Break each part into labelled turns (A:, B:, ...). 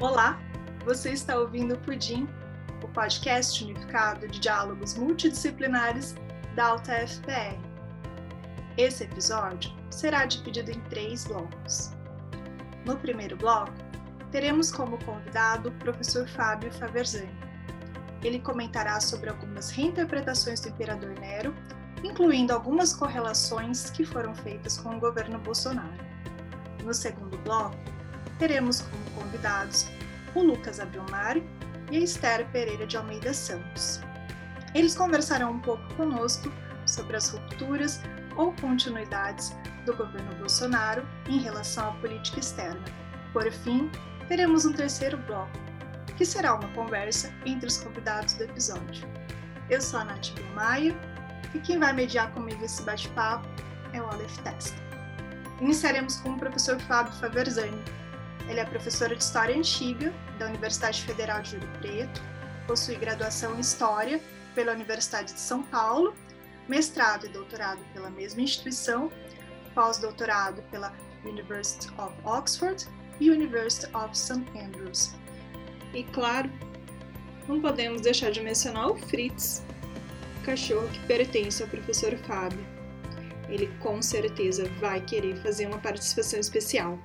A: Olá, você está ouvindo o Pudim, o podcast unificado de diálogos multidisciplinares da Alta FPR. Esse episódio será dividido em três blocos. No primeiro bloco, teremos como convidado o professor Fábio Faverzani. Ele comentará sobre algumas reinterpretações do imperador Nero, incluindo algumas correlações que foram feitas com o governo Bolsonaro. No segundo bloco, teremos como convidados o Lucas Abromari e a Esther Pereira de Almeida Santos. Eles conversarão um pouco conosco sobre as rupturas ou continuidades do governo Bolsonaro em relação à política externa. Por fim, teremos um terceiro bloco, que será uma conversa entre os convidados do episódio. Eu sou a Nath Maia e quem vai mediar comigo esse bate-papo é o Aleph Testa. Iniciaremos com o professor Fábio Faverzani, ele é professor de História Antiga da Universidade Federal de Ouro Preto, possui graduação em História pela Universidade de São Paulo, mestrado e doutorado pela mesma instituição, pós-doutorado pela University of Oxford e University of St. Andrews. E claro, não podemos deixar de mencionar o Fritz, cachorro que pertence ao professor Fábio. Ele com certeza vai querer fazer uma participação especial.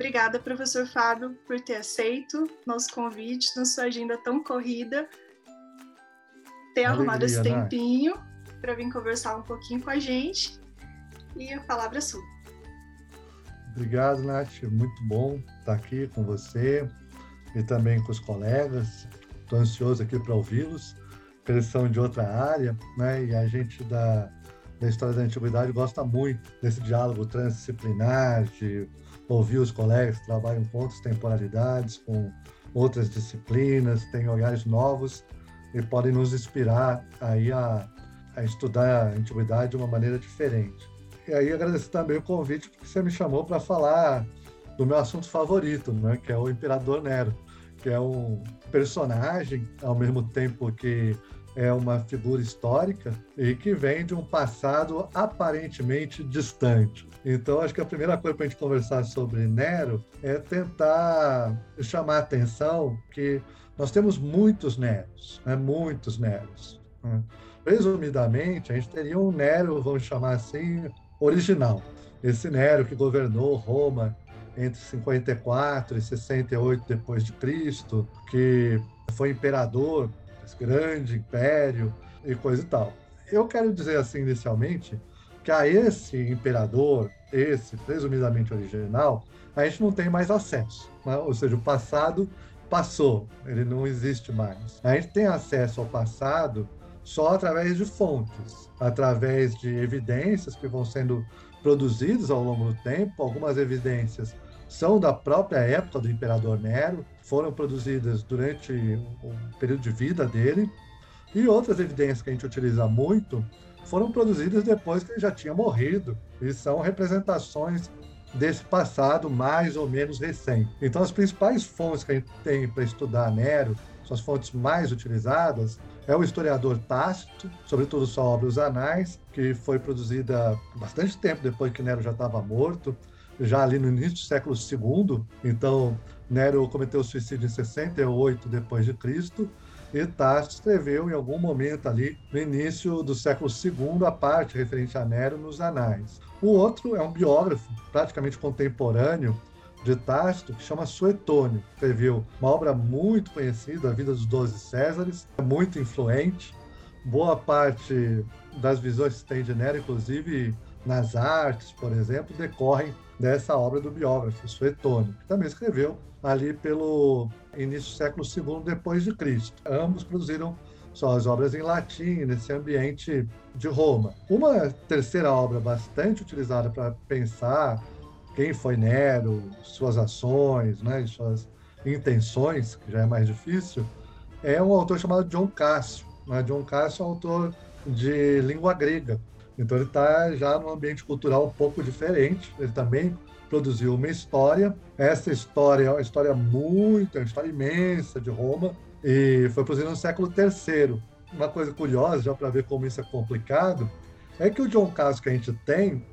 A: Obrigada, professor Fábio, por ter aceito nosso convite na sua agenda tão corrida, ter Alegria, arrumado esse né? tempinho para vir conversar um pouquinho com a gente. E a palavra é sua.
B: Obrigado, Nath. Muito bom estar aqui com você e também com os colegas. Estou ansioso aqui para ouvi-los, eles são de outra área, né? E a gente da, da história da antiguidade gosta muito desse diálogo transdisciplinar, de ouvir os colegas que trabalham com outras temporalidades, com outras disciplinas, têm olhares novos e podem nos inspirar aí a, a estudar a antiguidade de uma maneira diferente. E aí agradecer também o convite porque você me chamou para falar do meu assunto favorito, né, que é o Imperador Nero, que é um personagem ao mesmo tempo que é uma figura histórica e que vem de um passado aparentemente distante. Então, acho que a primeira coisa para a gente conversar sobre Nero é tentar chamar a atenção que nós temos muitos Neros, né? muitos Neros. Né? Resumidamente, a gente teria um Nero, vamos chamar assim, original. Esse Nero que governou Roma entre 54 e 68 depois de Cristo, que foi imperador grande império e coisa e tal. Eu quero dizer assim inicialmente que a esse imperador, esse presumidamente original, a gente não tem mais acesso. Né? Ou seja, o passado passou, ele não existe mais. A gente tem acesso ao passado só através de fontes, através de evidências que vão sendo produzidas ao longo do tempo. Algumas evidências são da própria época do imperador Nero, foram produzidas durante o período de vida dele, e outras evidências que a gente utiliza muito foram produzidas depois que ele já tinha morrido e são representações desse passado mais ou menos recente. Então, as principais fontes que a gente tem para estudar Nero, são as fontes mais utilizadas, é o historiador Tácito, sobretudo sua obra Os Anais, que foi produzida bastante tempo depois que Nero já estava morto, já ali no início do século II. Então, Nero cometeu suicídio em 68 depois de Cristo e Tácito escreveu em algum momento ali no início do século II a parte referente a Nero nos Anais. O outro é um biógrafo praticamente contemporâneo de Tácito, que chama Suetônio. Escreveu uma obra muito conhecida, A Vida dos Doze Césares, muito influente. Boa parte das visões que tem de Nero, inclusive nas artes, por exemplo, decorrem dessa obra do biógrafo Suetônio, que também escreveu ali pelo início do século II depois de Cristo. Ambos produziram suas obras em latim, nesse ambiente de Roma. Uma terceira obra bastante utilizada para pensar quem foi Nero, suas ações, né, suas intenções, que já é mais difícil, é um autor chamado John Cassio. Né? John Cassio é um autor de língua grega, então ele está já num ambiente cultural um pouco diferente. Ele também produziu uma história. Essa história é uma história muito, é uma história imensa de Roma e foi produzida no século III. Uma coisa curiosa, já para ver como isso é complicado, é que o John Cassio que a gente tem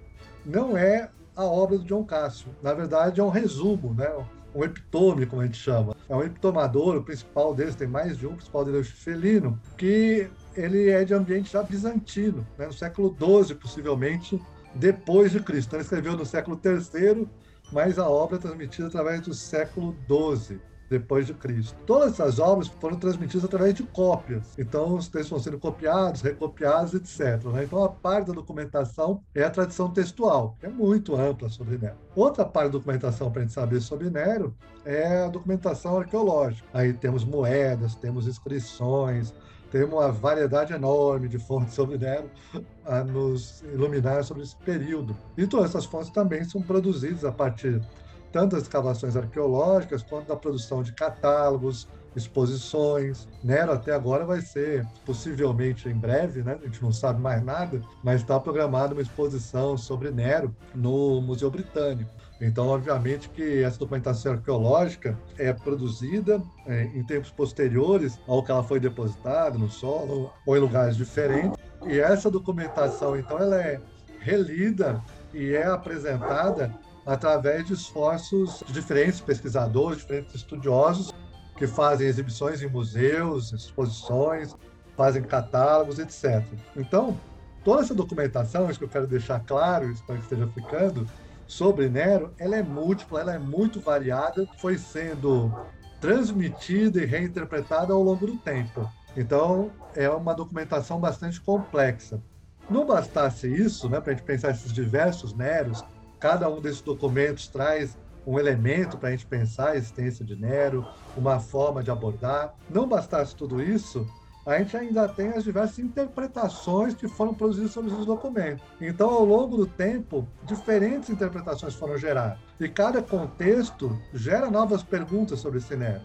B: não é a obra do John Cassio. Na verdade, é um resumo, né? um epitome, como a gente chama. É um epitomador, o principal deles, tem mais de um, o principal dele é o Felino, que ele é de ambiente já bizantino, né? no século XII, possivelmente, depois de Cristo. Então, ele escreveu no século III, mas a obra é transmitida através do século XII depois de Cristo. Todas essas obras foram transmitidas através de cópias. Então, os textos vão sendo copiados, recopiados, etc. Né? Então, a parte da documentação é a tradição textual, que é muito ampla sobre Nero. Outra parte da documentação para a gente saber sobre Nero é a documentação arqueológica. Aí temos moedas, temos inscrições, tem uma variedade enorme de fontes sobre Nero a nos iluminar sobre esse período. E todas essas fontes também são produzidas a partir tanto das escavações arqueológicas quanto da produção de catálogos, exposições. Nero até agora vai ser, possivelmente em breve, né? a gente não sabe mais nada, mas está programada uma exposição sobre Nero no Museu Britânico. Então, obviamente que essa documentação arqueológica é produzida é, em tempos posteriores ao que ela foi depositada no solo ou em lugares diferentes. E essa documentação, então, ela é relida e é apresentada através de esforços de diferentes pesquisadores, diferentes estudiosos que fazem exibições em museus, exposições, fazem catálogos, etc. Então, toda essa documentação, isso que eu quero deixar claro, espero que esteja ficando, sobre Nero, ela é múltipla, ela é muito variada, foi sendo transmitida e reinterpretada ao longo do tempo. Então, é uma documentação bastante complexa. Não bastasse isso, né, para a gente pensar esses diversos Neros, Cada um desses documentos traz um elemento para a gente pensar a existência de Nero, uma forma de abordar. Não bastasse tudo isso, a gente ainda tem as diversas interpretações que foram produzidas sobre esses documentos. Então, ao longo do tempo, diferentes interpretações foram geradas. E cada contexto gera novas perguntas sobre esse Nero.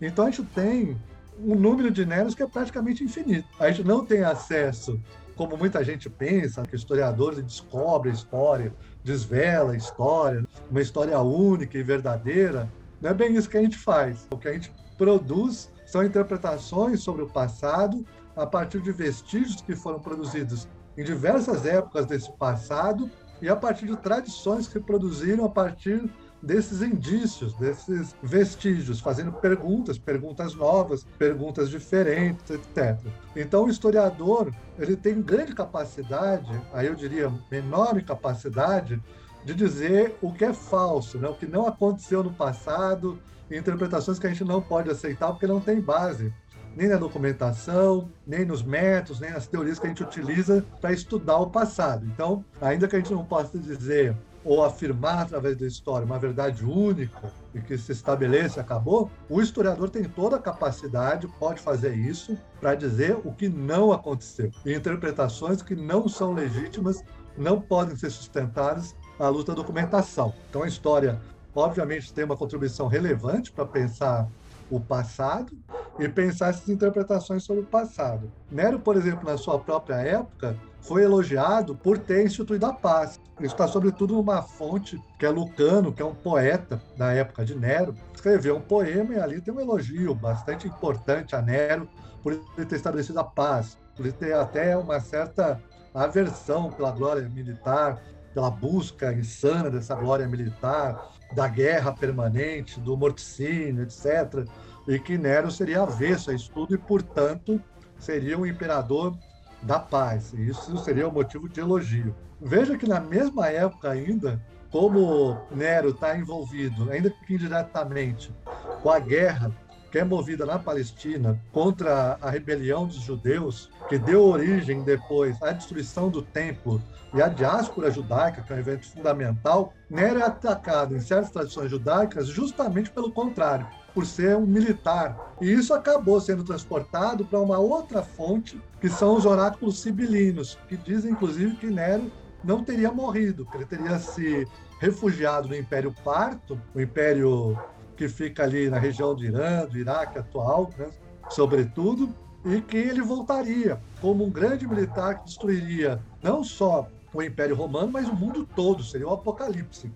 B: Então, a gente tem um número de Neros que é praticamente infinito. A gente não tem acesso, como muita gente pensa, que historiadores descobrem a história, desvela a história, uma história única e verdadeira. Não é bem isso que a gente faz. O que a gente produz são interpretações sobre o passado a partir de vestígios que foram produzidos em diversas épocas desse passado e a partir de tradições que produziram a partir desses indícios, desses vestígios, fazendo perguntas, perguntas novas, perguntas diferentes, etc. Então, o historiador ele tem grande capacidade, aí eu diria enorme capacidade, de dizer o que é falso, né? o que não aconteceu no passado, interpretações que a gente não pode aceitar porque não tem base nem na documentação, nem nos métodos, nem nas teorias que a gente utiliza para estudar o passado. Então, ainda que a gente não possa dizer ou afirmar através da história uma verdade única e que se estabelece acabou, o historiador tem toda a capacidade, pode fazer isso, para dizer o que não aconteceu. E interpretações que não são legítimas não podem ser sustentadas à luz da documentação. Então a história, obviamente, tem uma contribuição relevante para pensar o passado e pensar essas interpretações sobre o passado. Nero, por exemplo, na sua própria época, foi elogiado por ter instituído a paz. Isso está, sobretudo, numa fonte que é Lucano, que é um poeta da época de Nero, escreveu um poema e ali tem um elogio bastante importante a Nero por ele ter estabelecido a paz, por ele ter até uma certa aversão pela glória militar, pela busca insana dessa glória militar, da guerra permanente, do morticínio, etc. E que Nero seria avesso a isso tudo e, portanto, seria um imperador da paz. E isso seria um motivo de elogio. Veja que na mesma época ainda, como Nero está envolvido, ainda que indiretamente, com a guerra que é movida na Palestina contra a rebelião dos judeus, que deu origem depois à destruição do templo e à diáspora judaica, que é um evento fundamental, Nero é atacado em certas tradições judaicas justamente pelo contrário por ser um militar. E isso acabou sendo transportado para uma outra fonte, que são os oráculos sibilinos, que dizem, inclusive, que Nero não teria morrido, que ele teria se refugiado no Império Parto, o império que fica ali na região do Irã, do Iraque atual, né, sobretudo, e que ele voltaria como um grande militar que destruiria não só o Império Romano, mas o mundo todo, seria o Apocalipse.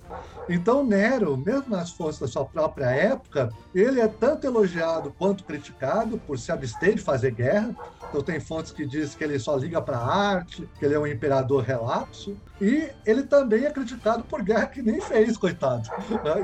B: Então, Nero, mesmo nas fontes da sua própria época, ele é tanto elogiado quanto criticado por se abster de fazer guerra. Então, tem fontes que dizem que ele só liga para a arte, que ele é um imperador relapso, e ele também é criticado por guerra que nem fez, coitado.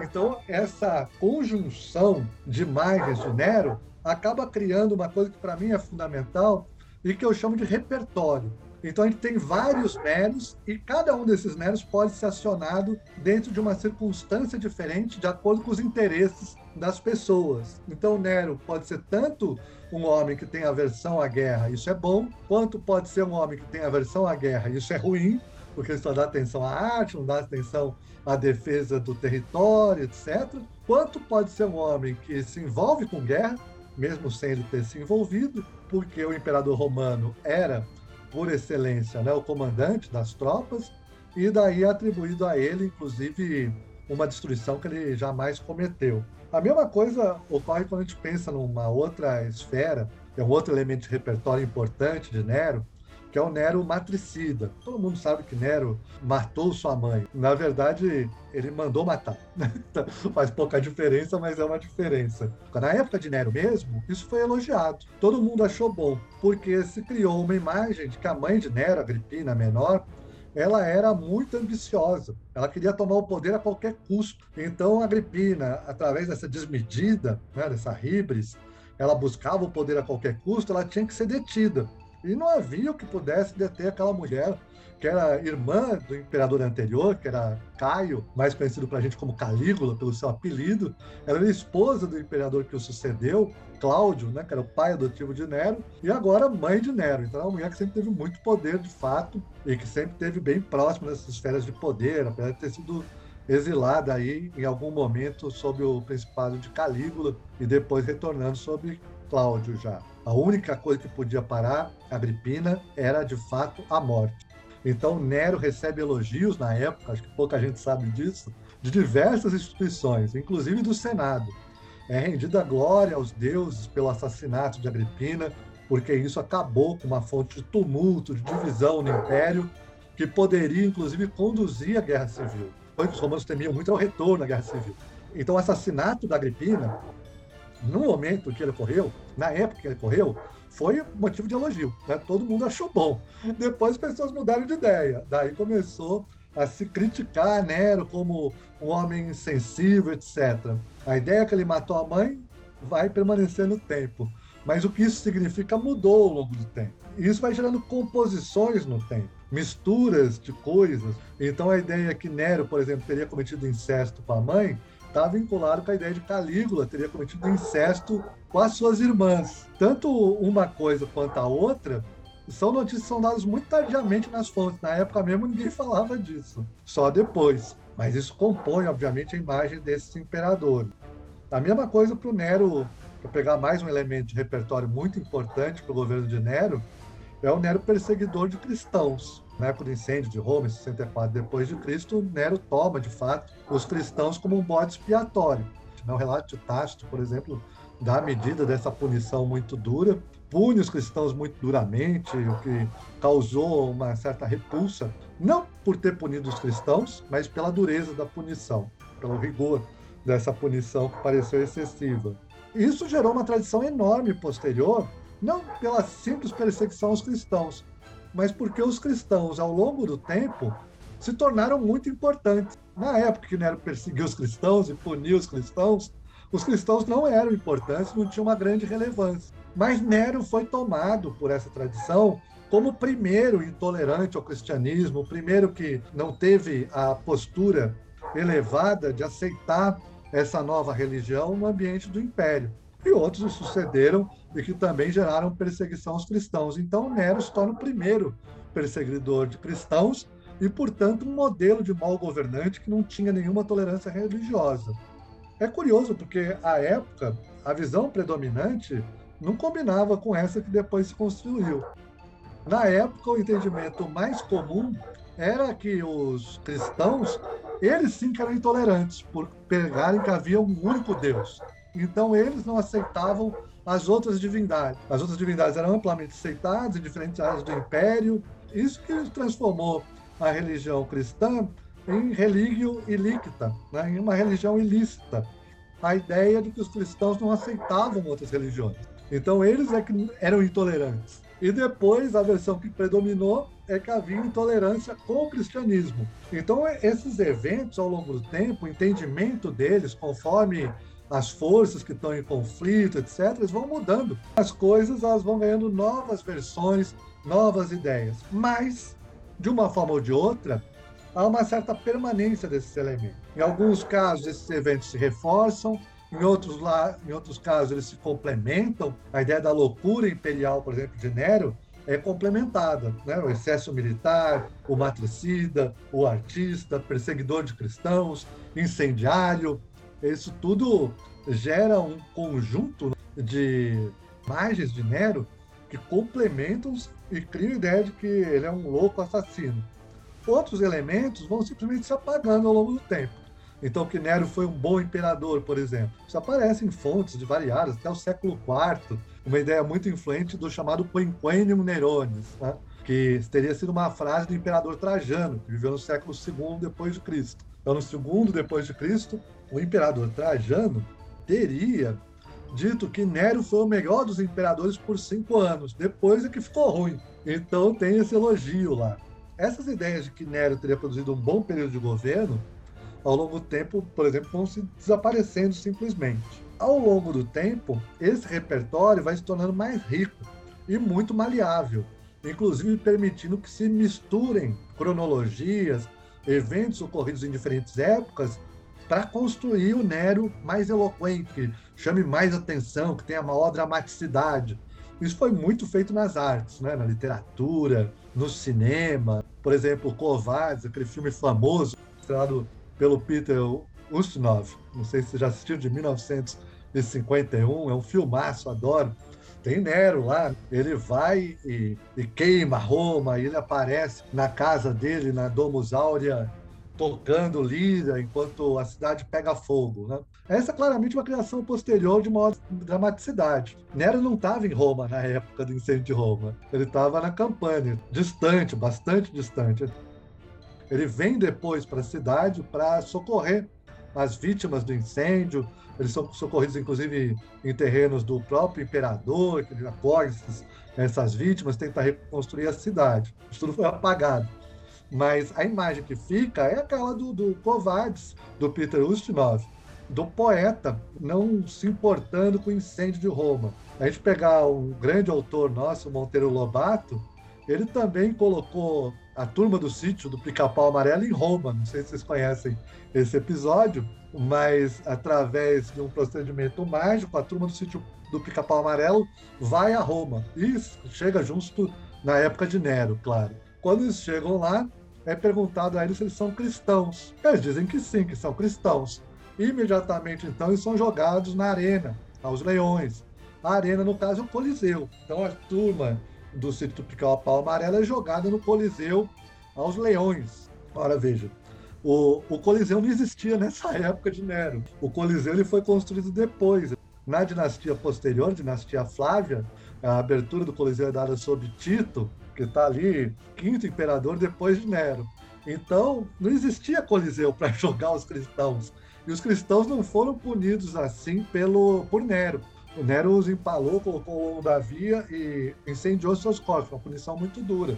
B: Então, essa conjunção de imagens de Nero acaba criando uma coisa que para mim é fundamental e que eu chamo de repertório. Então a gente tem vários Neros e cada um desses Neros pode ser acionado dentro de uma circunstância diferente de acordo com os interesses das pessoas. Então Nero pode ser tanto um homem que tem aversão à guerra, isso é bom, quanto pode ser um homem que tem aversão à guerra, isso é ruim, porque só dá atenção à arte, não dá atenção à defesa do território, etc. Quanto pode ser um homem que se envolve com guerra, mesmo sem ele ter se envolvido, porque o imperador romano era por excelência, né, o comandante das tropas, e daí atribuído a ele, inclusive, uma destruição que ele jamais cometeu. A mesma coisa ocorre quando a gente pensa numa outra esfera, é um outro elemento de repertório importante de Nero, que é o Nero matricida. Todo mundo sabe que Nero matou sua mãe. Na verdade, ele mandou matar. Faz pouca diferença, mas é uma diferença. Na época de Nero mesmo, isso foi elogiado. Todo mundo achou bom, porque se criou uma imagem de que a mãe de Nero, Agripina menor, ela era muito ambiciosa. Ela queria tomar o poder a qualquer custo. Então, Agripina, através dessa desmedida, né, dessa híbris, ela buscava o poder a qualquer custo, ela tinha que ser detida. E não havia o que pudesse deter aquela mulher, que era irmã do imperador anterior, que era Caio, mais conhecido para a gente como Calígula, pelo seu apelido. Ela era esposa do imperador que o sucedeu, Cláudio, né, que era o pai adotivo de Nero, e agora mãe de Nero. Então, é uma mulher que sempre teve muito poder, de fato, e que sempre teve bem próximo dessas esferas de poder, apesar de ter sido exilada aí em algum momento sob o principado de Calígula e depois retornando sob Cláudio já. A única coisa que podia parar Agripina era, de fato, a morte. Então, Nero recebe elogios na época, acho que pouca gente sabe disso, de diversas instituições, inclusive do Senado. É rendida glória aos deuses pelo assassinato de Agripina, porque isso acabou com uma fonte de tumulto, de divisão no império, que poderia, inclusive, conduzir a guerra civil. Os romanos temiam muito é o retorno da guerra civil. Então, o assassinato da Agripina no momento que ele ocorreu, na época que ele ocorreu, foi motivo de elogio. Né? Todo mundo achou bom. Depois as pessoas mudaram de ideia. Daí começou a se criticar Nero como um homem insensível, etc. A ideia que ele matou a mãe vai permanecer no tempo. Mas o que isso significa mudou ao longo do tempo. Isso vai gerando composições no tempo, misturas de coisas. Então a ideia que Nero, por exemplo, teria cometido incesto com a mãe está vinculado com a ideia de Calígula teria cometido incesto com as suas irmãs. Tanto uma coisa quanto a outra são notícias que são dadas muito tardiamente nas fontes. Na época mesmo ninguém falava disso, só depois. Mas isso compõe, obviamente, a imagem desse imperador. A mesma coisa para o Nero, para pegar mais um elemento de repertório muito importante para o governo de Nero, é o Nero perseguidor de cristãos na época do incêndio de Roma, em 64 depois de Cristo, Nero toma, de fato, os cristãos como um bode expiatório. O relato de Tácito, por exemplo, dá a medida dessa punição muito dura, pune os cristãos muito duramente, o que causou uma certa repulsa, não por ter punido os cristãos, mas pela dureza da punição, pelo rigor dessa punição que pareceu excessiva. Isso gerou uma tradição enorme posterior, não pela simples perseguição aos cristãos, mas porque os cristãos, ao longo do tempo, se tornaram muito importantes. Na época que Nero perseguiu os cristãos e puniu os cristãos, os cristãos não eram importantes, não tinham uma grande relevância. Mas Nero foi tomado por essa tradição como o primeiro intolerante ao cristianismo, o primeiro que não teve a postura elevada de aceitar essa nova religião no ambiente do império. E outros sucederam e que também geraram perseguição aos cristãos. Então, Nero se torna o primeiro perseguidor de cristãos e, portanto, um modelo de mau governante que não tinha nenhuma tolerância religiosa. É curioso porque, à época, a visão predominante não combinava com essa que depois se construiu. Na época, o entendimento mais comum era que os cristãos, eles sim que eram intolerantes, por pegarem que havia um único Deus. Então, eles não aceitavam as outras divindades. As outras divindades eram amplamente aceitadas em diferentes áreas do império. Isso que transformou a religião cristã em religio ilíquita, né? em uma religião ilícita. A ideia de que os cristãos não aceitavam outras religiões. Então eles é que eram intolerantes. E depois a versão que predominou é que havia intolerância com o cristianismo. Então esses eventos ao longo do tempo, o entendimento deles conforme as forças que estão em conflito, etc., eles vão mudando. As coisas elas vão ganhando novas versões, novas ideias. Mas, de uma forma ou de outra, há uma certa permanência desses elementos. Em alguns casos, esses eventos se reforçam, em outros, lá, em outros casos, eles se complementam. A ideia da loucura imperial, por exemplo, de Nero, é complementada. Né? O excesso militar, o matricida, o artista, perseguidor de cristãos, incendiário, isso tudo gera um conjunto de imagens de Nero que complementam e criam a ideia de que ele é um louco assassino. Outros elementos vão simplesmente se apagando ao longo do tempo. Então, que Nero foi um bom imperador, por exemplo. Isso aparece em fontes de variadas, até o século IV, uma ideia muito influente do chamado Quinquennium Neronis, né? que teria sido uma frase do imperador Trajano, que viveu no século II depois de Cristo. Então, no segundo depois de Cristo, o imperador Trajano teria dito que Nero foi o melhor dos imperadores por cinco anos. Depois é que ficou ruim. Então tem esse elogio lá. Essas ideias de que Nero teria produzido um bom período de governo, ao longo do tempo, por exemplo, vão se desaparecendo simplesmente. Ao longo do tempo, esse repertório vai se tornando mais rico e muito maleável, inclusive permitindo que se misturem cronologias, eventos ocorridos em diferentes épocas para construir o Nero mais eloquente, que chame mais atenção, que tenha maior dramaticidade. Isso foi muito feito nas artes, né? na literatura, no cinema. Por exemplo, Kovács, aquele filme famoso, estrelado pelo Peter Ustinov, não sei se já assistiu, de 1951, é um filmaço, adoro. Tem Nero lá, ele vai e, e queima Roma, e ele aparece na casa dele, na Domus Áurea, tocando lira enquanto a cidade pega fogo. Né? Essa é claramente uma criação posterior de maior dramaticidade. Nero não estava em Roma na época do incêndio de Roma. Ele estava na Campânia, distante, bastante distante. Ele vem depois para a cidade para socorrer as vítimas do incêndio. Eles são socorridos, inclusive, em terrenos do próprio imperador, que apoia essas, essas vítimas, tenta reconstruir a cidade. Isso tudo foi apagado. Mas a imagem que fica é aquela do, do Kovács, do Peter Ustinov, do poeta não se importando com o incêndio de Roma. A gente pegar um grande autor nosso, Monteiro Lobato, ele também colocou a turma do sítio do Pica-Pau Amarelo em Roma. Não sei se vocês conhecem esse episódio, mas através de um procedimento mágico, a turma do sítio do Pica-Pau Amarelo vai a Roma e chega justo na época de Nero, claro. Quando eles chegam lá, é perguntado a eles se eles são cristãos. Eles dizem que sim, que são cristãos. Imediatamente, então, eles são jogados na arena, aos leões. A arena, no caso, é o Coliseu. Então, a turma do sítio tropical Pau Amarelo é jogada no Coliseu aos leões. Ora, veja, o, o, Coliseu não existia nessa época de Nero. O Coliseu ele foi construído depois. Na dinastia posterior, dinastia Flávia, a abertura do Coliseu é dada sob Tito, que está ali, quinto imperador depois de Nero. Então, não existia Coliseu para jogar os cristãos. E os cristãos não foram punidos assim pelo por Nero. O Nero os empalou, colocou longo da via e incendiou seus corpos, uma punição muito dura.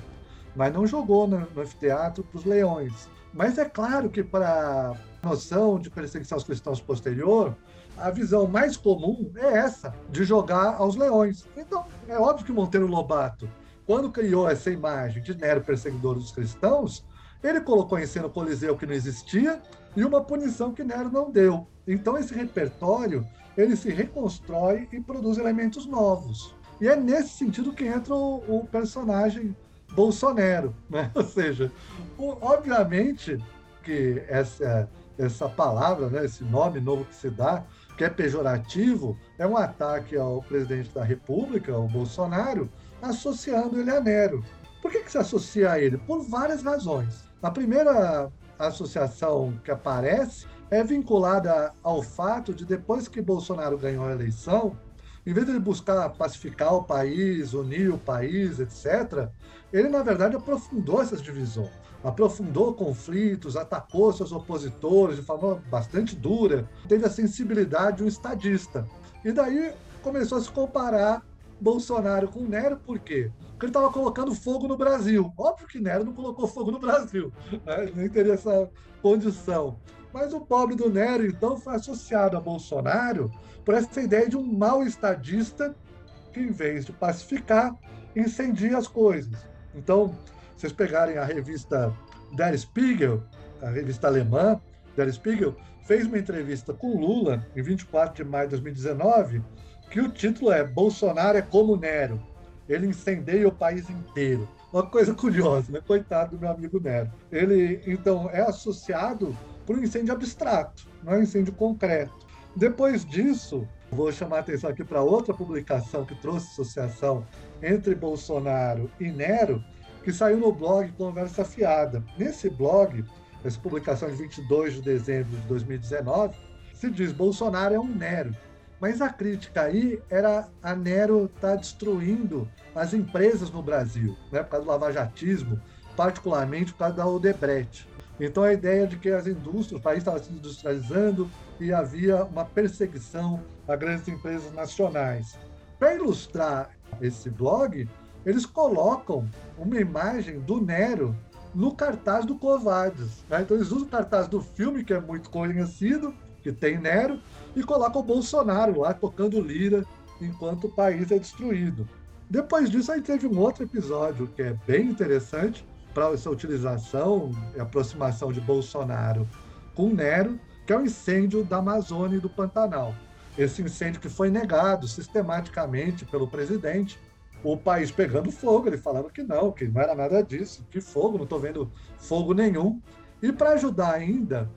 B: Mas não jogou no, no anfiteatro para os leões. Mas é claro que para a noção de perseguição aos cristãos posterior, a visão mais comum é essa, de jogar aos leões. Então, é óbvio que Monteiro Lobato quando criou essa imagem de Nero perseguidor dos cristãos, ele colocou em cena o Coliseu que não existia e uma punição que Nero não deu. Então esse repertório ele se reconstrói e produz elementos novos. E é nesse sentido que entra o, o personagem Bolsonaro, né? Ou seja, o, obviamente que essa essa palavra, né, esse nome novo que se dá, que é pejorativo, é um ataque ao presidente da República, o Bolsonaro, associando ele a Nero. Por que, que se associa a ele? Por várias razões. A primeira associação que aparece é vinculada ao fato de depois que Bolsonaro ganhou a eleição, em vez de ele buscar pacificar o país, unir o país, etc., ele, na verdade, aprofundou essas divisões. aprofundou conflitos, atacou seus opositores de forma bastante dura, teve a sensibilidade de um estadista. E daí começou a se comparar Bolsonaro com Nero, por quê? Porque ele estava colocando fogo no Brasil. Óbvio que Nero não colocou fogo no Brasil, né? nem teria essa condição. Mas o pobre do Nero, então, foi associado a Bolsonaro por essa ideia de um mau estadista que, em vez de pacificar, incendia as coisas. Então, vocês pegarem a revista Der Spiegel, a revista alemã, Der Spiegel, fez uma entrevista com Lula em 24 de maio de 2019, que o título é Bolsonaro é como Nero. Ele incendeia o país inteiro. Uma coisa curiosa, né? Coitado do meu amigo Nero. Ele, então, é associado por um incêndio abstrato, não é um incêndio concreto. Depois disso, vou chamar a atenção aqui para outra publicação que trouxe associação entre Bolsonaro e Nero, que saiu no blog Conversa Fiada. Nesse blog, essa publicação de 22 de dezembro de 2019, se diz Bolsonaro é um Nero. Mas a crítica aí era a Nero tá destruindo as empresas no Brasil, né, por causa do lavajatismo, particularmente por causa da Odebrecht. Então a ideia de que as indústrias, o país estava se industrializando e havia uma perseguição a grandes empresas nacionais. Para ilustrar esse blog, eles colocam uma imagem do Nero no cartaz do Covades. Né? Então eles usam o cartaz do filme, que é muito conhecido, que tem Nero, e colocam o Bolsonaro lá tocando lira enquanto o país é destruído. Depois disso, aí teve um outro episódio que é bem interessante para essa utilização e aproximação de Bolsonaro com Nero, que é o incêndio da Amazônia e do Pantanal. Esse incêndio que foi negado sistematicamente pelo presidente, o país pegando fogo, ele falando que não, que não era nada disso, que fogo, não estou vendo fogo nenhum. E para ajudar ainda,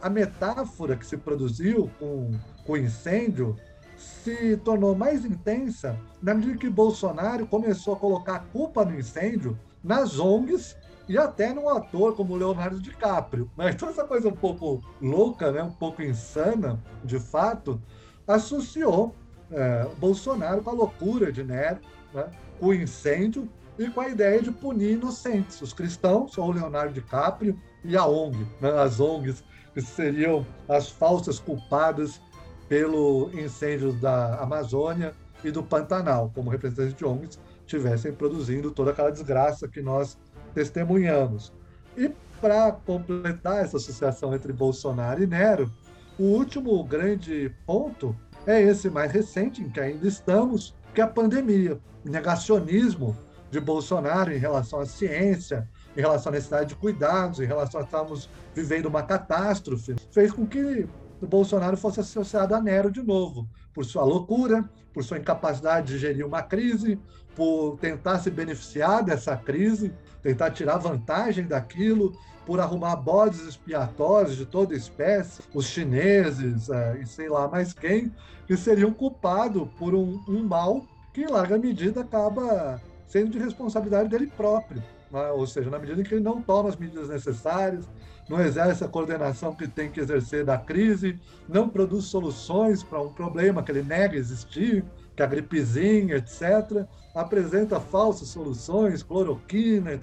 B: a metáfora que se produziu com, com o incêndio se tornou mais intensa na medida que Bolsonaro começou a colocar a culpa no incêndio nas ONGs e até num ator como Leonardo DiCaprio. Né? Então essa coisa um pouco louca, né? um pouco insana, de fato, associou é, Bolsonaro com a loucura de Nero, né? com o incêndio e com a ideia de punir inocentes, os cristãos, ou Leonardo DiCaprio, e a ONG, né? as ONGs que seriam as falsas culpadas pelo incêndio da Amazônia e do Pantanal, como representantes de ONGs tivessem produzindo toda aquela desgraça que nós testemunhamos. E para completar essa associação entre Bolsonaro e Nero, o último grande ponto é esse mais recente, em que ainda estamos, que é a pandemia. O negacionismo de Bolsonaro em relação à ciência, em relação à necessidade de cuidados, em relação a estarmos vivendo uma catástrofe, fez com que o Bolsonaro fosse associado a Nero de novo, por sua loucura, por sua incapacidade de gerir uma crise, por tentar se beneficiar dessa crise, tentar tirar vantagem daquilo, por arrumar bodes expiatórios de toda espécie, os chineses é, e sei lá mais quem, que seriam culpados por um, um mal que, em larga medida, acaba sendo de responsabilidade dele próprio. Né? Ou seja, na medida em que ele não toma as medidas necessárias, não exerce a coordenação que tem que exercer da crise, não produz soluções para um problema que ele nega existir, que é a gripezinha, etc., apresenta falsas soluções, cloroquina.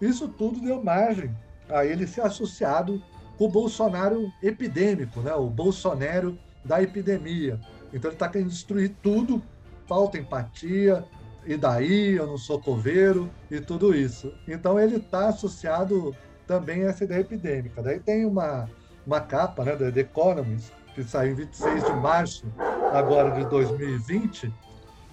B: Isso tudo deu margem a ele ser associado com o Bolsonaro epidêmico, né? o Bolsonaro da epidemia. Então ele está querendo destruir tudo, falta empatia, e daí eu não sou coveiro e tudo isso. Então ele está associado também a essa ideia epidêmica. Daí tem uma, uma capa né, da The Economist, que saiu em 26 de março agora de 2020,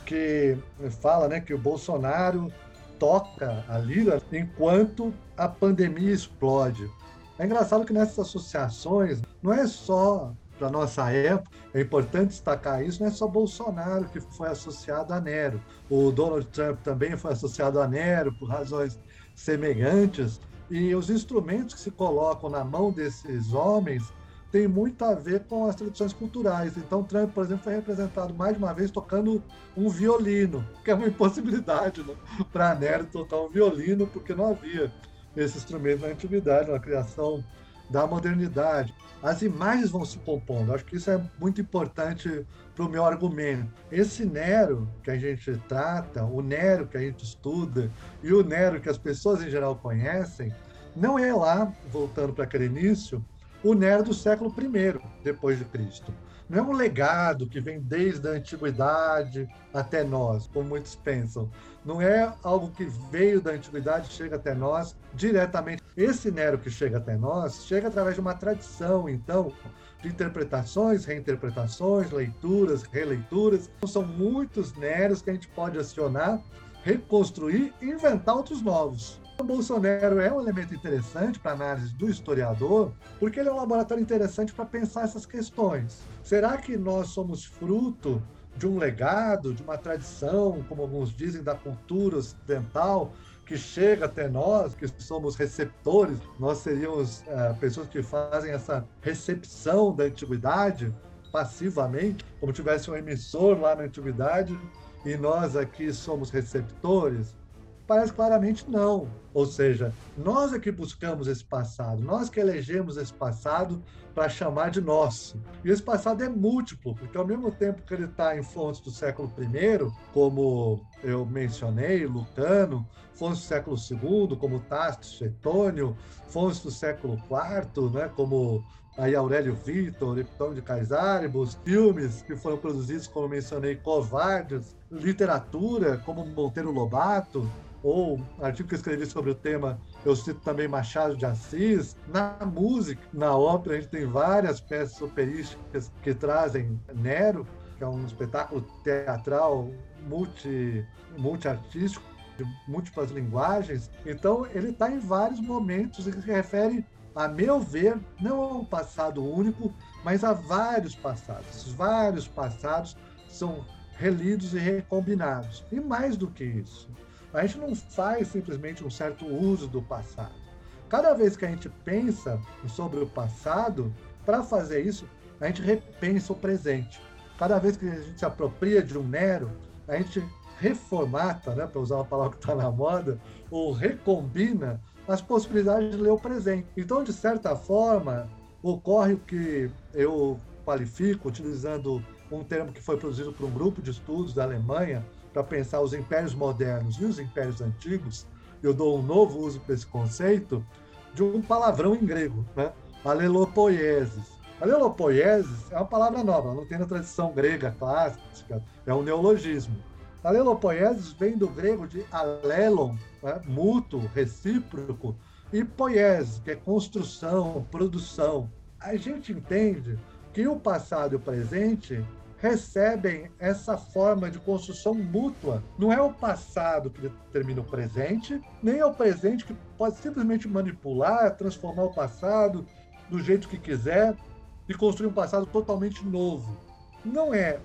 B: que fala né, que o Bolsonaro toca a lira enquanto a pandemia explode. É engraçado que nessas associações não é só para nossa época, é importante destacar isso, não é só Bolsonaro que foi associado a Nero. O Donald Trump também foi associado a Nero por razões semelhantes. E os instrumentos que se colocam na mão desses homens tem muito a ver com as tradições culturais. Então, Trump, por exemplo, foi representado mais de uma vez tocando um violino, que é uma impossibilidade né? para Nero tocar um violino, porque não havia esse instrumento na antiguidade, na criação da modernidade. As imagens vão se compondo. Acho que isso é muito importante para o meu argumento. Esse Nero que a gente trata, o Nero que a gente estuda e o Nero que as pessoas em geral conhecem, não é lá, voltando para aquele início, o Nero do século I depois de Cristo. Não é um legado que vem desde a antiguidade até nós, como muitos pensam. Não é algo que veio da antiguidade chega até nós diretamente. Esse Nero que chega até nós chega através de uma tradição, então, de interpretações, reinterpretações, leituras, releituras. Então, são muitos Neros que a gente pode acionar, reconstruir e inventar outros novos. O Bolsonaro é um elemento interessante para análise do historiador, porque ele é um laboratório interessante para pensar essas questões. Será que nós somos fruto de um legado, de uma tradição, como alguns dizem, da cultura ocidental, que chega até nós, que somos receptores, nós seríamos é, pessoas que fazem essa recepção da antiguidade passivamente, como tivesse um emissor lá na antiguidade e nós aqui somos receptores? Parece claramente não. Ou seja, nós é que buscamos esse passado, nós que elegemos esse passado para chamar de nosso. E esse passado é múltiplo, porque ao mesmo tempo que ele está em fontes do século I, como eu mencionei, Lucano, fontes do século II, como Tácito, Getônio, fontes do século IV, né, como aí Aurélio Vitor, Epitão de Caesaribus, filmes que foram produzidos, como mencionei, Covardes, literatura, como Monteiro Lobato, ou artigo que eu escrevi sobre o tema, eu cito também Machado de Assis. Na música, na ópera, a gente tem várias peças operísticas que trazem Nero, que é um espetáculo teatral multi, multiartístico, de múltiplas linguagens. Então, ele está em vários momentos e se refere, a meu ver, não a um passado único, mas a vários passados. Os vários passados são relidos e recombinados. E mais do que isso, a gente não faz simplesmente um certo uso do passado. Cada vez que a gente pensa sobre o passado, para fazer isso, a gente repensa o presente. Cada vez que a gente se apropria de um Nero, a gente reformata, né, para usar uma palavra que está na moda, ou recombina as possibilidades de ler o presente. Então, de certa forma, ocorre o que eu qualifico, utilizando um termo que foi produzido por um grupo de estudos da Alemanha, para pensar os impérios modernos e os impérios antigos, eu dou um novo uso para esse conceito de um palavrão em grego, né? Alelopoieses. Alelopoieses é uma palavra nova, não tem na tradição grega clássica, é um neologismo. Alelopoieses vem do grego de alelon, né? mútuo, recíproco, e poieses, que é construção, produção. A gente entende que o passado e o presente recebem essa forma de construção mútua. Não é o passado que determina o presente, nem é o presente que pode simplesmente manipular, transformar o passado do jeito que quiser e construir um passado totalmente novo. Não é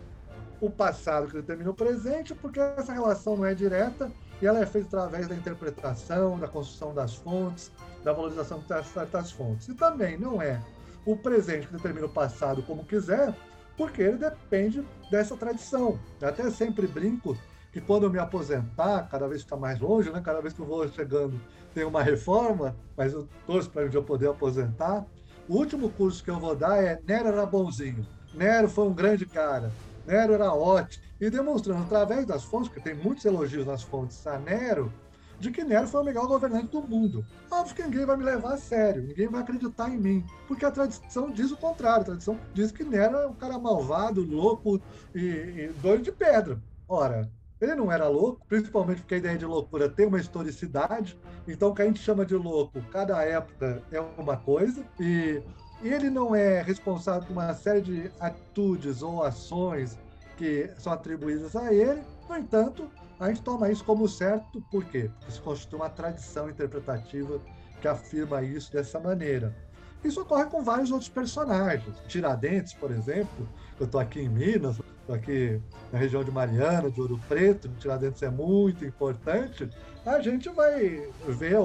B: o passado que determina o presente, porque essa relação não é direta e ela é feita através da interpretação, da construção das fontes, da valorização de certas fontes. E também não é o presente que determina o passado como quiser, porque ele depende dessa tradição. Eu até sempre brinco que quando eu me aposentar, cada vez está mais longe, né? cada vez que eu vou chegando tem uma reforma, mas eu torço para eu poder aposentar. O último curso que eu vou dar é Nero era bonzinho, Nero foi um grande cara, Nero era ótimo. E demonstrando através das fontes, porque tem muitos elogios nas fontes a Nero, de que Nero foi o melhor governante do mundo. Óbvio que ninguém vai me levar a sério, ninguém vai acreditar em mim, porque a tradição diz o contrário. A tradição diz que Nero é um cara malvado, louco e, e doido de pedra. Ora, ele não era louco, principalmente porque a ideia de loucura tem uma historicidade. Então, o que a gente chama de louco, cada época é uma coisa. E, ele não é responsável por uma série de atitudes ou ações que são atribuídas a ele. No entanto, a gente toma isso como certo, por quê? Porque se constitui uma tradição interpretativa que afirma isso dessa maneira. Isso ocorre com vários outros personagens. Tiradentes, por exemplo, eu estou aqui em Minas, estou aqui na região de Mariana, de Ouro Preto, Tiradentes é muito importante. A gente vai ver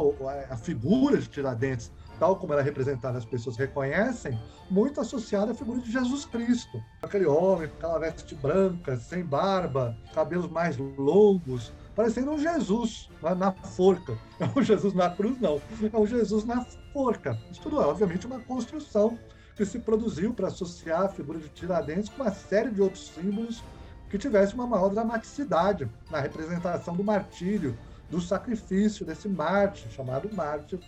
B: a figura de Tiradentes tal como ela é representada, as pessoas reconhecem, muito associada à figura de Jesus Cristo. Aquele homem com aquela veste branca, sem barba, cabelos mais longos, parecendo um Jesus na forca. É um Jesus na cruz, não. É um Jesus na forca. Isso tudo é, obviamente, uma construção que se produziu para associar a figura de Tiradentes com uma série de outros símbolos que tivesse uma maior dramaticidade na representação do martírio, do sacrifício desse mártir, chamado mártir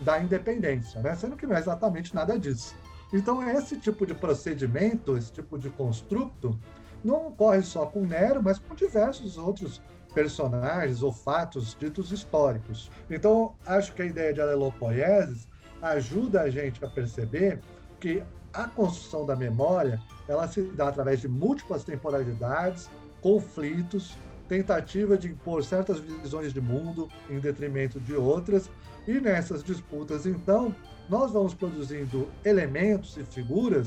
B: da independência, né? sendo que não é exatamente nada disso. Então, esse tipo de procedimento, esse tipo de construto, não ocorre só com Nero, mas com diversos outros personagens ou fatos ditos históricos. Então, acho que a ideia de alelopoieses ajuda a gente a perceber que a construção da memória ela se dá através de múltiplas temporalidades, conflitos, tentativa de impor certas visões de mundo em detrimento de outras, e nessas disputas, então, nós vamos produzindo elementos e figuras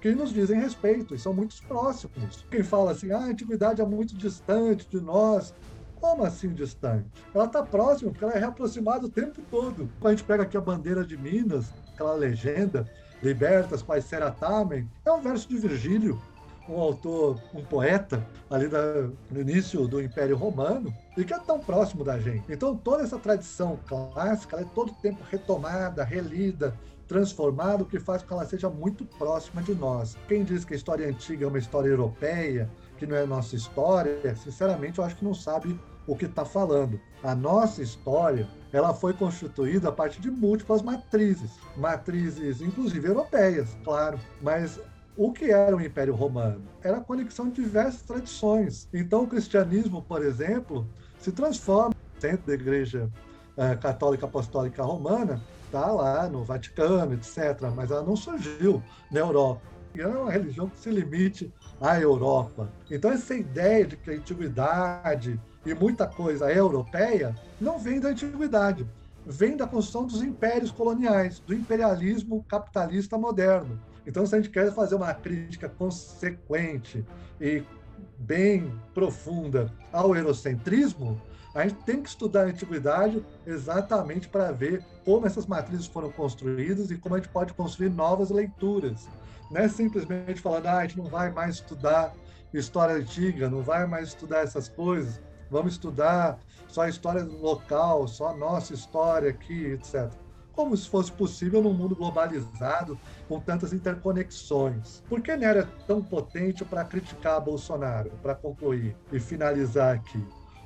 B: que nos dizem respeito e são muito próximos. Quem fala assim, ah, a antiguidade é muito distante de nós, como assim distante? Ela está próxima porque ela é reaproximada o tempo todo. Quando a gente pega aqui a bandeira de Minas, aquela legenda, libertas quais seratamen, é um verso de Virgílio, um autor, um poeta ali da, no início do Império Romano e que é tão próximo da gente. Então toda essa tradição clássica é todo tempo retomada, relida, transformada, o que faz com que ela seja muito próxima de nós. Quem diz que a história antiga é uma história europeia, que não é nossa história, sinceramente eu acho que não sabe o que está falando. A nossa história ela foi constituída a partir de múltiplas matrizes, matrizes inclusive europeias, claro, mas o que era o Império Romano? Era a conexão de diversas tradições. Então, o cristianismo, por exemplo, se transforma dentro da Igreja uh, Católica Apostólica Romana, está lá no Vaticano, etc., mas ela não surgiu na Europa. E é uma religião que se limite à Europa. Então, essa ideia de que a antiguidade e muita coisa é europeia não vem da antiguidade, vem da construção dos impérios coloniais, do imperialismo capitalista moderno. Então, se a gente quer fazer uma crítica consequente e bem profunda ao eurocentrismo, a gente tem que estudar a antiguidade exatamente para ver como essas matrizes foram construídas e como a gente pode construir novas leituras. Não é simplesmente falando, ah, a gente não vai mais estudar história antiga, não vai mais estudar essas coisas, vamos estudar só a história local, só a nossa história aqui, etc como se fosse possível num mundo globalizado com tantas interconexões. Por que Nero é tão potente para criticar Bolsonaro, para concluir e finalizar aqui?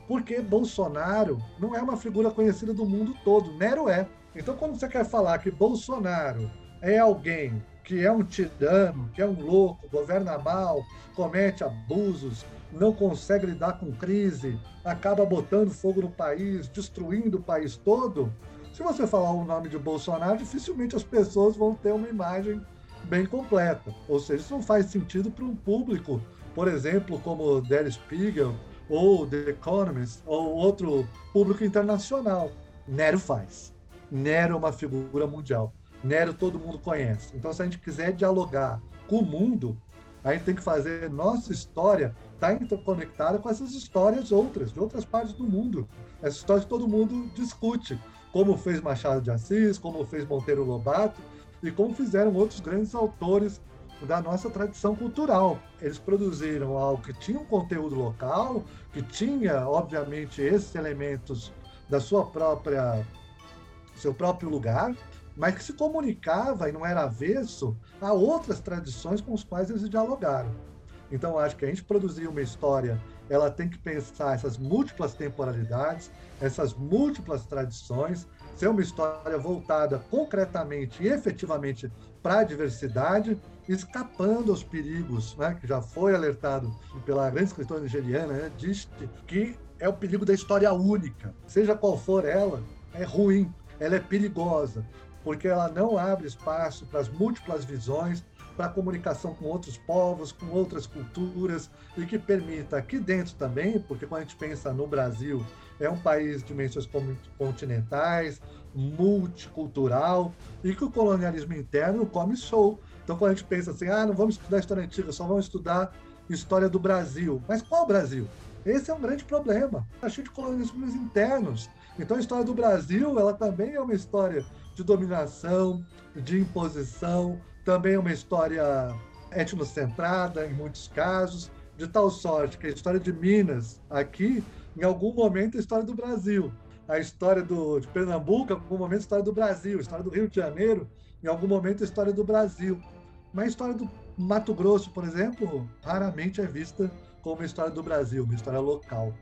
B: Porque Bolsonaro não é uma figura conhecida do mundo todo, Nero é. Então, quando você quer falar que Bolsonaro é alguém que é um tirano, que é um louco, governa mal, comete abusos, não consegue lidar com crise, acaba botando fogo no país, destruindo o país todo, se você falar o nome de Bolsonaro, dificilmente as pessoas vão ter uma imagem bem completa. Ou seja, isso não faz sentido para um público, por exemplo, como Der Spiegel ou The Economist ou outro público internacional. Nero faz. Nero é uma figura mundial. Nero todo mundo conhece. Então, se a gente quiser dialogar com o mundo, a gente tem que fazer nossa história estar tá interconectada com essas histórias outras, de outras partes do mundo. Essas histórias que todo mundo discute como fez Machado de Assis, como fez Monteiro Lobato e como fizeram outros grandes autores da nossa tradição cultural. Eles produziram algo que tinha um conteúdo local, que tinha, obviamente, esses elementos da sua própria seu próprio lugar, mas que se comunicava e não era avesso a outras tradições com as quais eles dialogaram. Então, acho que a gente produzir uma história, ela tem que pensar essas múltiplas temporalidades, essas múltiplas tradições, ser uma história voltada concretamente e efetivamente para a diversidade, escapando aos perigos, né, que já foi alertado pela grande escritora nigeriana, né, diz que é o perigo da história única. Seja qual for ela, é ruim, ela é perigosa, porque ela não abre espaço para as múltiplas visões, para a comunicação com outros povos, com outras culturas, e que permita aqui dentro também, porque quando a gente pensa no Brasil, é um país de dimensões continentais, multicultural, e que o colonialismo interno come show. Então, quando a gente pensa assim, ah, não vamos estudar história antiga, só vamos estudar história do Brasil. Mas qual Brasil? Esse é um grande problema. Está cheio de colonialismos internos. Então, a história do Brasil, ela também é uma história de dominação, de imposição, também é uma história etnocentrada, em muitos casos, de tal sorte que a história de Minas aqui em algum momento a história do Brasil. A história do, de Pernambuco, em algum momento a história do Brasil. A história do Rio de Janeiro, em algum momento a história do Brasil. Mas a história do Mato Grosso, por exemplo, raramente é vista como uma história do Brasil, uma história local.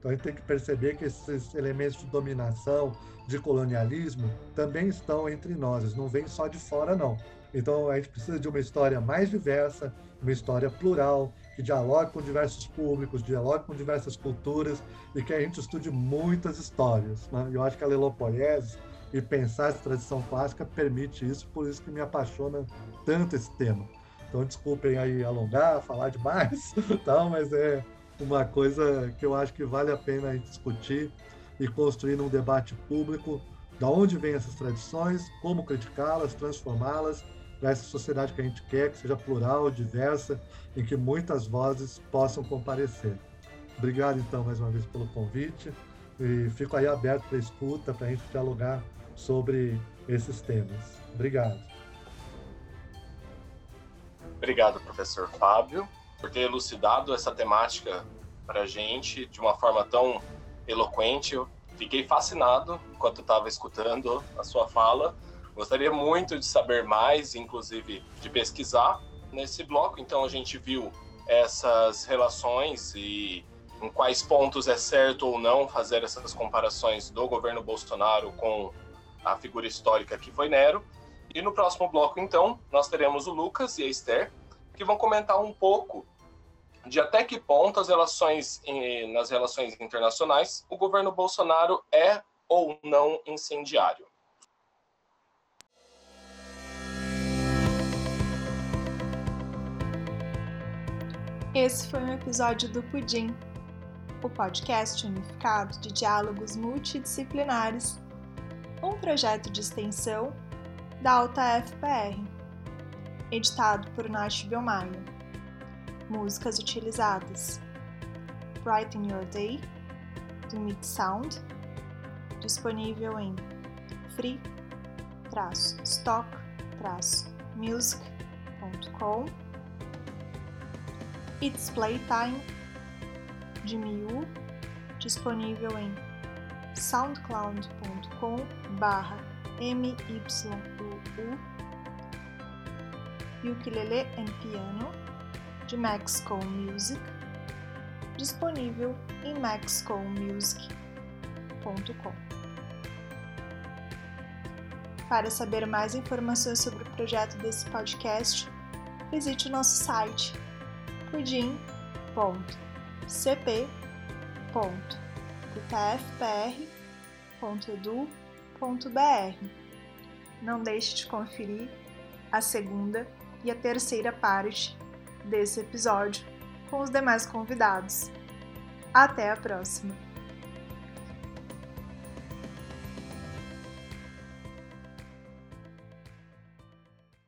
B: Então a gente tem que perceber que esses elementos de dominação, de colonialismo, também estão entre nós, eles não vêm só de fora, não. Então a gente precisa de uma história mais diversa, uma história plural, que dialogue com diversos públicos, dialogue com diversas culturas e que a gente estude muitas histórias. Né? Eu acho que a lelopoiese e pensar essa tradição clássica permite isso, por isso que me apaixona tanto esse tema. Então desculpem aí alongar, falar demais, tal, mas é uma coisa que eu acho que vale a pena a gente discutir e construir um debate público da onde vêm essas tradições, como criticá-las, transformá-las para essa sociedade que a gente quer, que seja plural, diversa, em que muitas vozes possam comparecer. Obrigado, então, mais uma vez pelo convite e fico aí aberto para escuta, para a gente dialogar sobre esses temas. Obrigado.
C: Obrigado, professor Fábio, por ter elucidado essa temática para a gente de uma forma tão eloquente. Eu fiquei fascinado enquanto estava escutando a sua fala Gostaria muito de saber mais, inclusive de pesquisar nesse bloco. Então a gente viu essas relações e em quais pontos é certo ou não fazer essas comparações do governo Bolsonaro com a figura histórica que foi Nero. E no próximo bloco, então, nós teremos o Lucas e a Esther, que vão comentar um pouco de até que ponto as relações nas relações internacionais o governo Bolsonaro é ou não incendiário.
A: Esse foi um episódio do Pudim, o podcast unificado de diálogos multidisciplinares, um projeto de extensão da Alta FPR, editado por Nath Belmaia. Músicas utilizadas: Brighten Your Day, do Mix Sound, disponível em free-stock-music.com It's Playtime de Miu, disponível em soundcloud.com barra MYUU Ukulele and Piano de Maxco Music, disponível em maxcomusic.com. Para saber mais informações sobre o projeto desse podcast, visite o nosso site pudim.cp.utfpr.edu.br. Não deixe de conferir a segunda e a terceira parte desse episódio com os demais convidados. Até a próxima!